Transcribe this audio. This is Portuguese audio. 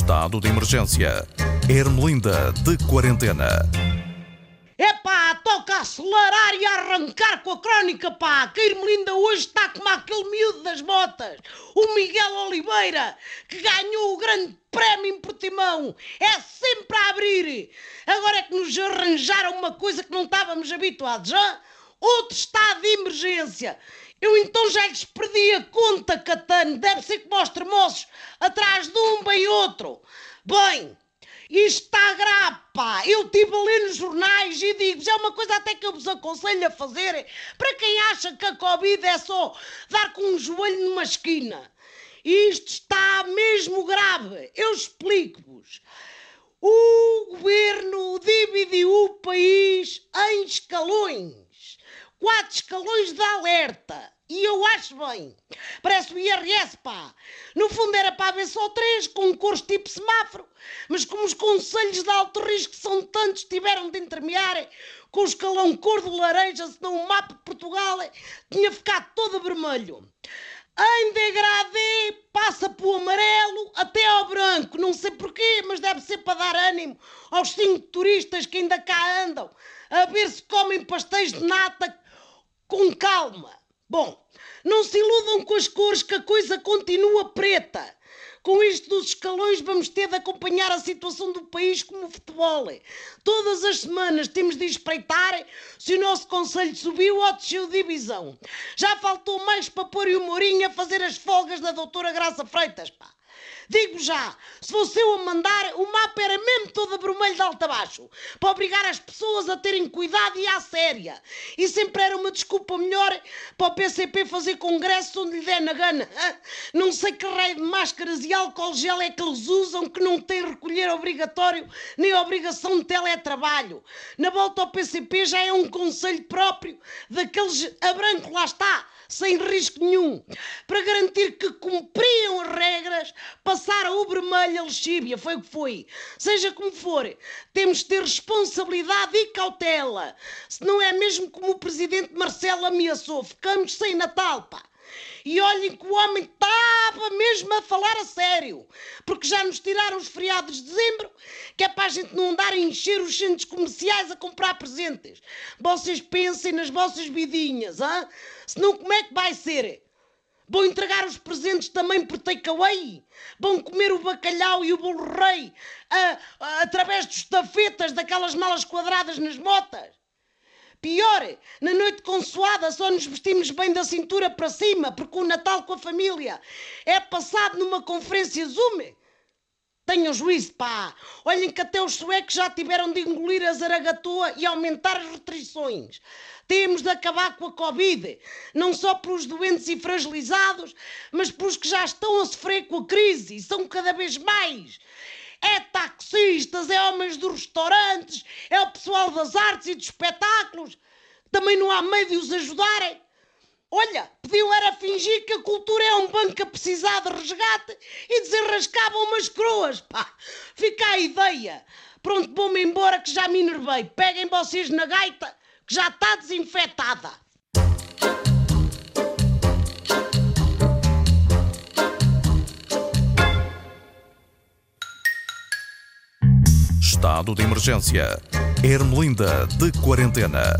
Estado de emergência. Ermelinda de quarentena. Epá, toca acelerar e arrancar com a crónica, pá! Que a Irmelinda hoje está como aquele miúdo das motas, o Miguel Oliveira, que ganhou o grande prémio em Portimão. É sempre a abrir. Agora é que nos arranjaram uma coisa que não estávamos habituados, já? Outro estado de emergência. Eu então já lhes perdi a conta, Catano. Deve ser como aos tremoços, atrás de um bem outro. Bem, isto está grave, pá. Eu estive a ler nos jornais e digo-vos, é uma coisa até que eu vos aconselho a fazerem. Para quem acha que a Covid é só dar com um joelho numa esquina. Isto está mesmo grave. Eu explico-vos. O governo dividiu o país em escalões. Quatro escalões de alerta. E eu acho bem. Parece o IRS, pá. No fundo era para haver só três, com curso tipo semáforo. Mas como os conselhos de alto risco são tantos, tiveram de intermear com o escalão cor de laranja, senão o mapa de Portugal tinha ficado todo vermelho. Em degradê passa para o amarelo até ao branco. Não sei porquê, mas deve ser para dar ânimo aos cinco turistas que ainda cá andam a ver se comem pastéis de nata com calma. Bom, não se iludam com as cores que a coisa continua preta. Com isto dos escalões vamos ter de acompanhar a situação do país como o futebol. Todas as semanas temos de espreitar se o nosso conselho subiu ou desceu de divisão. Já faltou mais para pôr o Mourinho a fazer as folgas da doutora Graça Freitas, pá. Digo já, se fosse eu a mandar, o mapa era mesmo todo vermelho de alto a baixo, para obrigar as pessoas a terem cuidado e à séria. E sempre era uma desculpa melhor para o PCP fazer congresso onde lhe der na gana. Não sei que raio de máscaras e álcool gel é que eles usam que não tem recolher obrigatório nem obrigação de teletrabalho. Na volta ao PCP já é um conselho próprio daqueles a branco lá está sem risco nenhum, para garantir que cumpriam as regras, passaram o vermelho a lexíbia, foi o que foi. Seja como for, temos de ter responsabilidade e cautela. Se não é mesmo como o presidente Marcelo ameaçou, ficamos sem Natal, pá. E olhem que o homem estava mesmo a falar a sério, porque já nos tiraram os feriados de dezembro, que é para a gente não andar a encher os centros comerciais a comprar presentes. Vocês pensem nas vossas vidinhas, hã? Senão como é que vai ser? Vão entregar os presentes também por takeaway? Vão comer o bacalhau e o bolo rei a, a, através dos tafetas daquelas malas quadradas nas motas? Pior, na noite consoada só nos vestimos bem da cintura para cima, porque o Natal com a família é passado numa conferência Zoom. Tenham juízo, pá! Olhem que até os suecos já tiveram de engolir a zaragatoa e aumentar as restrições. Temos de acabar com a Covid, não só pelos doentes e fragilizados, mas pelos que já estão a sofrer com a crise e são cada vez mais é taxistas, é homens dos restaurantes, é o pessoal das artes e dos espetáculos. Também não há meio de os ajudarem. Olha, pediu era fingir que a cultura é um banco a precisar de resgate e desenrascavam umas coroas, pá. Fica a ideia. Pronto, vou-me embora que já me enervei. Peguem vocês na gaita que já está desinfetada. Estado de emergência. Ermelinda de quarentena.